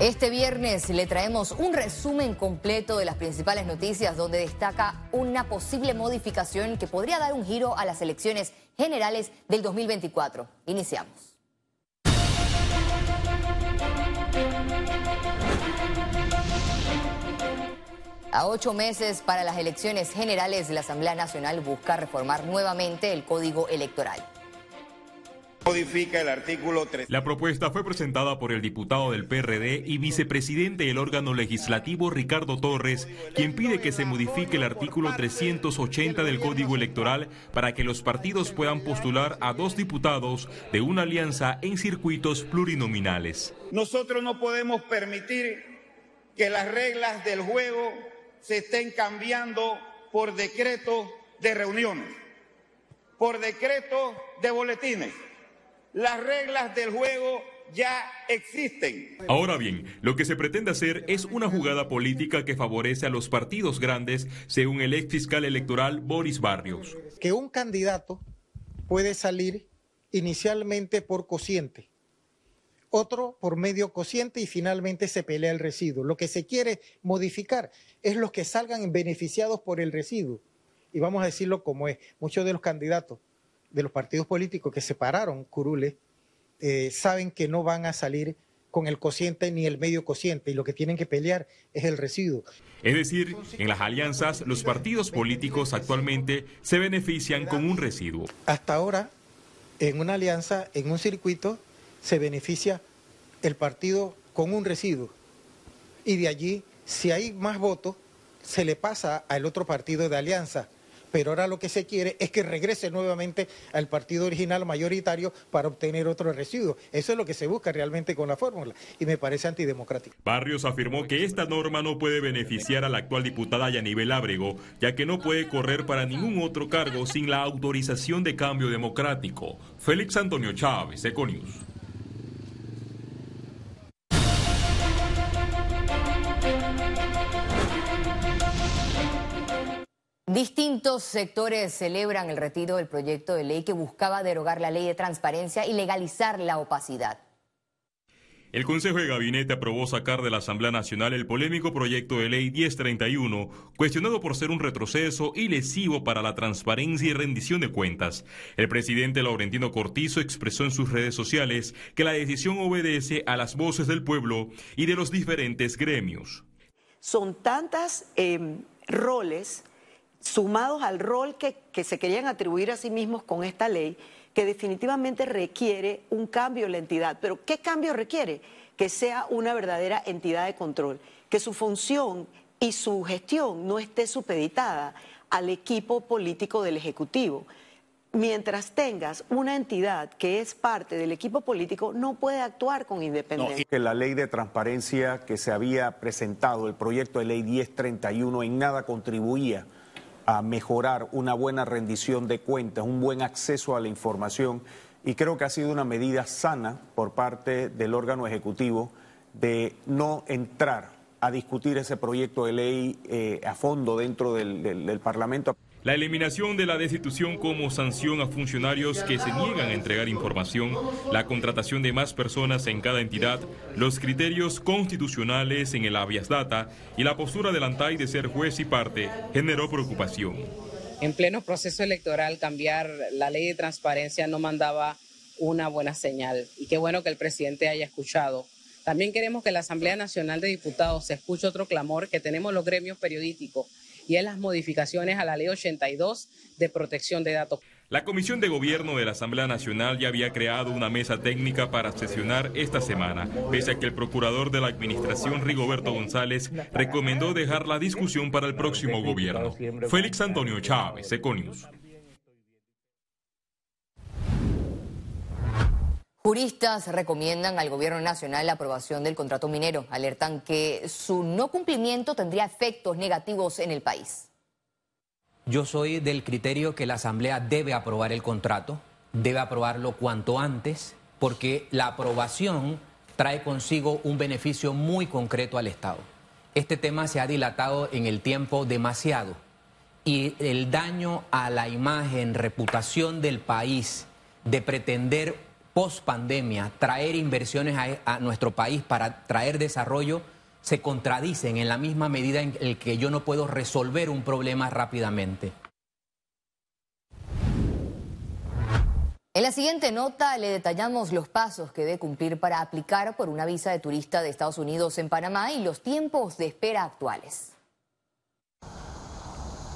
Este viernes le traemos un resumen completo de las principales noticias donde destaca una posible modificación que podría dar un giro a las elecciones generales del 2024. Iniciamos. A ocho meses para las elecciones generales, la Asamblea Nacional busca reformar nuevamente el Código Electoral modifica el artículo 3. La propuesta fue presentada por el diputado del PRD y vicepresidente del órgano legislativo Ricardo Torres, quien pide que se modifique el artículo 380 del Código Electoral para que los partidos puedan postular a dos diputados de una alianza en circuitos plurinominales. Nosotros no podemos permitir que las reglas del juego se estén cambiando por decreto de reuniones, por decreto de boletines. Las reglas del juego ya existen. Ahora bien, lo que se pretende hacer es una jugada política que favorece a los partidos grandes, según el ex fiscal electoral Boris Barrios. Que un candidato puede salir inicialmente por cociente, otro por medio cociente y finalmente se pelea el residuo. Lo que se quiere modificar es los que salgan beneficiados por el residuo. Y vamos a decirlo como es, muchos de los candidatos de los partidos políticos que separaron curules eh, saben que no van a salir con el cociente ni el medio cociente y lo que tienen que pelear es el residuo. Es decir, en las alianzas los partidos políticos actualmente se benefician con un residuo. Hasta ahora, en una alianza, en un circuito, se beneficia el partido con un residuo y de allí, si hay más votos, se le pasa al otro partido de alianza pero ahora lo que se quiere es que regrese nuevamente al partido original mayoritario para obtener otro residuo. Eso es lo que se busca realmente con la fórmula y me parece antidemocrático. Barrios afirmó que esta norma no puede beneficiar a la actual diputada Yanibel Ábrego, ya que no puede correr para ningún otro cargo sin la autorización de cambio democrático. Félix Antonio Chávez, Econius. Distintos sectores celebran el retiro del proyecto de ley que buscaba derogar la ley de transparencia y legalizar la opacidad. El Consejo de Gabinete aprobó sacar de la Asamblea Nacional el polémico proyecto de ley 1031, cuestionado por ser un retroceso y lesivo para la transparencia y rendición de cuentas. El presidente Laurentino Cortizo expresó en sus redes sociales que la decisión obedece a las voces del pueblo y de los diferentes gremios. Son tantas em, roles sumados al rol que, se querían atribuir a sí mismos con esta ley, que definitivamente requiere un cambio en la entidad. Pero ¿qué cambio requiere? Que sea una verdadera entidad de control, que su función y su gestión no esté supeditada al equipo político del Ejecutivo. Mientras tengas una entidad que es parte del equipo político, no puede actuar con independencia. que la ley de transparencia que se había presentado, el proyecto de ley 1031, en nada contribuía a mejorar una buena rendición de cuentas, un buen acceso a la información y creo que ha sido una medida sana por parte del órgano ejecutivo de no entrar a discutir ese proyecto de ley eh, a fondo dentro del Parlamento. La eliminación de la destitución como sanción a funcionarios que se niegan a entregar información, la contratación de más personas en cada entidad, los criterios constitucionales en el habeas data y la postura del ANTAI de ser juez y parte generó preocupación. En pleno proceso electoral cambiar la ley de transparencia no mandaba una buena señal y qué bueno que el presidente haya escuchado. También queremos que la Asamblea Nacional de Diputados se escuche otro clamor que tenemos los gremios periodísticos y en las modificaciones a la Ley 82 de protección de datos. La Comisión de Gobierno de la Asamblea Nacional ya había creado una mesa técnica para sesionar esta semana, pese a que el procurador de la Administración, Rigoberto González, recomendó dejar la discusión para el próximo gobierno. Félix Antonio Chávez, Econius. Juristas recomiendan al gobierno nacional la aprobación del contrato minero. Alertan que su no cumplimiento tendría efectos negativos en el país. Yo soy del criterio que la Asamblea debe aprobar el contrato, debe aprobarlo cuanto antes, porque la aprobación trae consigo un beneficio muy concreto al Estado. Este tema se ha dilatado en el tiempo demasiado y el daño a la imagen, reputación del país de pretender post pandemia, traer inversiones a, a nuestro país para traer desarrollo, se contradicen en la misma medida en el que yo no puedo resolver un problema rápidamente. En la siguiente nota le detallamos los pasos que debe cumplir para aplicar por una visa de turista de Estados Unidos en Panamá y los tiempos de espera actuales.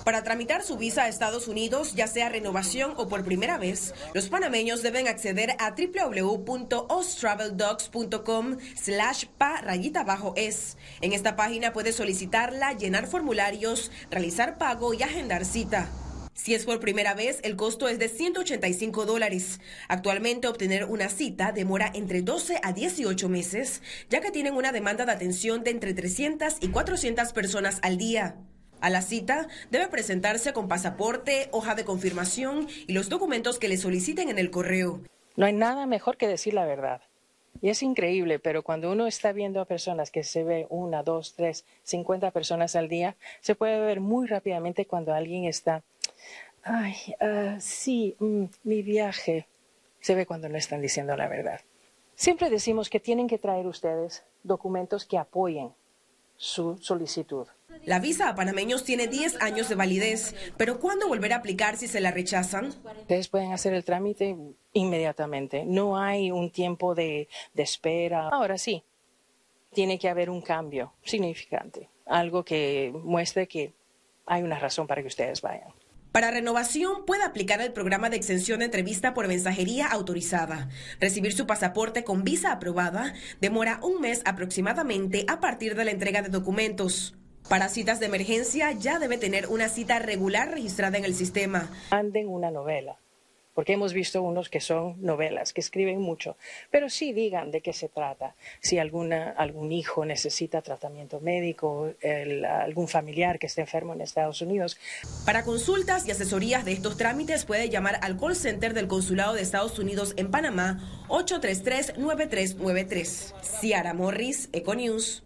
Para tramitar su visa a Estados Unidos, ya sea renovación o por primera vez, los panameños deben acceder a www.ostraveldocs.com slash pa rayita bajo es. En esta página puede solicitarla, llenar formularios, realizar pago y agendar cita. Si es por primera vez, el costo es de 185 dólares. Actualmente obtener una cita demora entre 12 a 18 meses, ya que tienen una demanda de atención de entre 300 y 400 personas al día. A la cita debe presentarse con pasaporte, hoja de confirmación y los documentos que le soliciten en el correo. No hay nada mejor que decir la verdad. Y es increíble, pero cuando uno está viendo a personas que se ve una, dos, tres, cincuenta personas al día, se puede ver muy rápidamente cuando alguien está Ay, uh, sí, mm, mi viaje. Se ve cuando no están diciendo la verdad. Siempre decimos que tienen que traer ustedes documentos que apoyen su solicitud. La visa a panameños tiene 10 años de validez, pero ¿cuándo volver a aplicar si se la rechazan? Ustedes pueden hacer el trámite inmediatamente. No hay un tiempo de, de espera. Ahora sí, tiene que haber un cambio significante, algo que muestre que hay una razón para que ustedes vayan. Para renovación puede aplicar el programa de exención de entrevista por mensajería autorizada. Recibir su pasaporte con visa aprobada demora un mes aproximadamente a partir de la entrega de documentos. Para citas de emergencia ya debe tener una cita regular registrada en el sistema. Anden una novela porque hemos visto unos que son novelas, que escriben mucho, pero sí digan de qué se trata, si alguna, algún hijo necesita tratamiento médico, algún familiar que esté enfermo en Estados Unidos. Para consultas y asesorías de estos trámites puede llamar al call center del Consulado de Estados Unidos en Panamá 833-9393. Ciara Morris, Econews.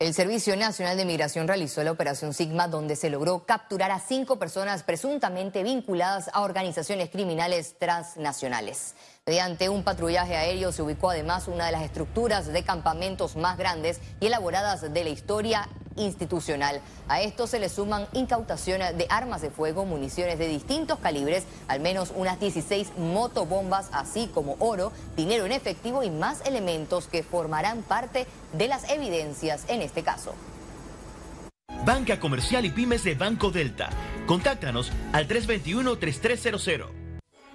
El Servicio Nacional de Migración realizó la Operación Sigma, donde se logró capturar a cinco personas presuntamente vinculadas a organizaciones criminales transnacionales. Mediante un patrullaje aéreo se ubicó además una de las estructuras de campamentos más grandes y elaboradas de la historia institucional. A esto se le suman incautaciones de armas de fuego, municiones de distintos calibres, al menos unas 16 motobombas, así como oro, dinero en efectivo y más elementos que formarán parte de las evidencias en este caso. Banca Comercial y Pymes de Banco Delta. Contáctanos al 321-3300.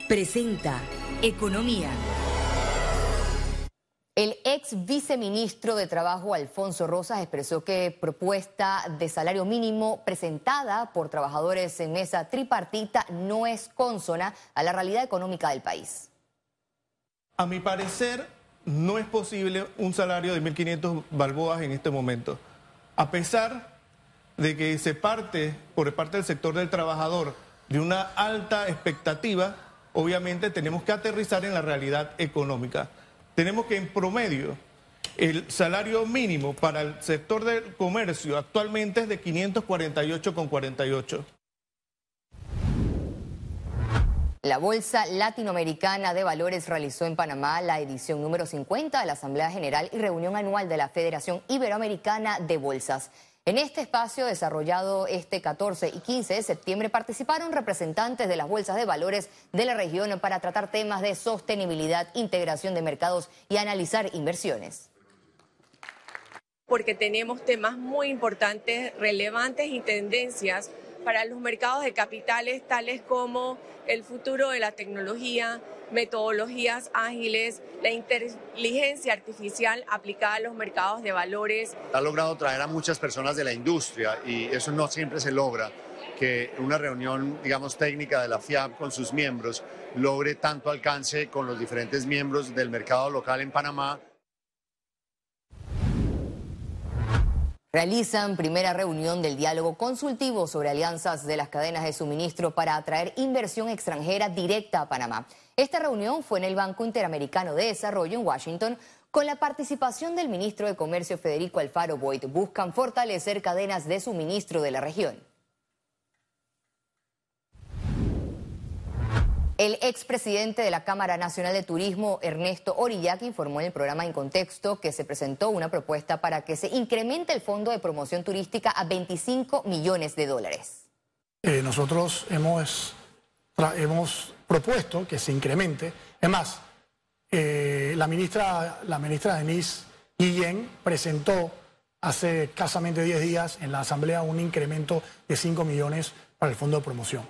Presenta Economía. El ex viceministro de Trabajo, Alfonso Rosas, expresó que propuesta de salario mínimo presentada por trabajadores en mesa tripartita no es consona a la realidad económica del país. A mi parecer, no es posible un salario de 1.500 balboas en este momento. A pesar de que se parte por parte del sector del trabajador de una alta expectativa, obviamente tenemos que aterrizar en la realidad económica tenemos que en promedio el salario mínimo para el sector del comercio actualmente es de 548,48. La Bolsa Latinoamericana de Valores realizó en Panamá la edición número 50 de la Asamblea General y reunión anual de la Federación Iberoamericana de Bolsas. En este espacio desarrollado este 14 y 15 de septiembre participaron representantes de las bolsas de valores de la región para tratar temas de sostenibilidad, integración de mercados y analizar inversiones. Porque tenemos temas muy importantes, relevantes y tendencias para los mercados de capitales, tales como el futuro de la tecnología, metodologías ágiles, la inteligencia artificial aplicada a los mercados de valores. Ha logrado traer a muchas personas de la industria y eso no siempre se logra que una reunión, digamos, técnica de la FIAP con sus miembros logre tanto alcance con los diferentes miembros del mercado local en Panamá. Realizan primera reunión del diálogo consultivo sobre alianzas de las cadenas de suministro para atraer inversión extranjera directa a Panamá. Esta reunión fue en el Banco Interamericano de Desarrollo en Washington con la participación del ministro de Comercio Federico Alfaro Boyd. Buscan fortalecer cadenas de suministro de la región. El expresidente de la Cámara Nacional de Turismo, Ernesto Orillaki, informó en el programa En Contexto que se presentó una propuesta para que se incremente el fondo de promoción turística a 25 millones de dólares. Eh, nosotros hemos, hemos propuesto que se incremente. Es más, eh, la, ministra, la ministra Denise Guillén presentó hace escasamente 10 días en la Asamblea un incremento de 5 millones para el fondo de promoción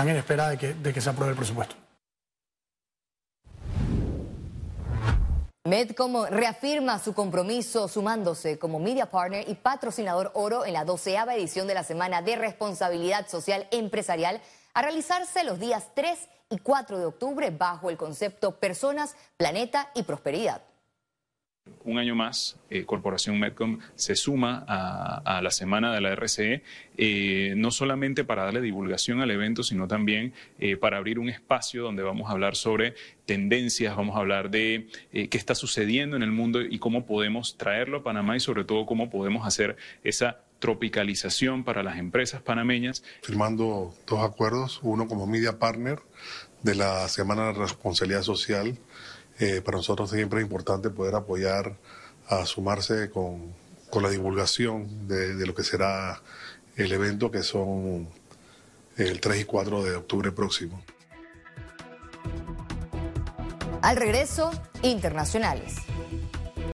están en espera de que, de que se apruebe el presupuesto. Medcom reafirma su compromiso sumándose como media partner y patrocinador oro en la doceava edición de la Semana de Responsabilidad Social Empresarial a realizarse los días 3 y 4 de octubre bajo el concepto Personas, Planeta y Prosperidad un año más, eh, Corporación Medcom se suma a, la semana de la RCE, eh, no solamente para darle divulgación al evento, sino también eh, para abrir un espacio donde vamos a hablar sobre tendencias, vamos a hablar de qué está sucediendo en el mundo y cómo podemos traerlo a Panamá y sobre todo cómo podemos hacer esa tropicalización para las empresas panameñas. Firmando dos acuerdos, uno como media partner de la Semana de Responsabilidad Social eh, para nosotros siempre es importante poder apoyar a sumarse con, la divulgación de, lo que será el evento que son el 3 y 4 de octubre próximo. Al regreso, internacionales.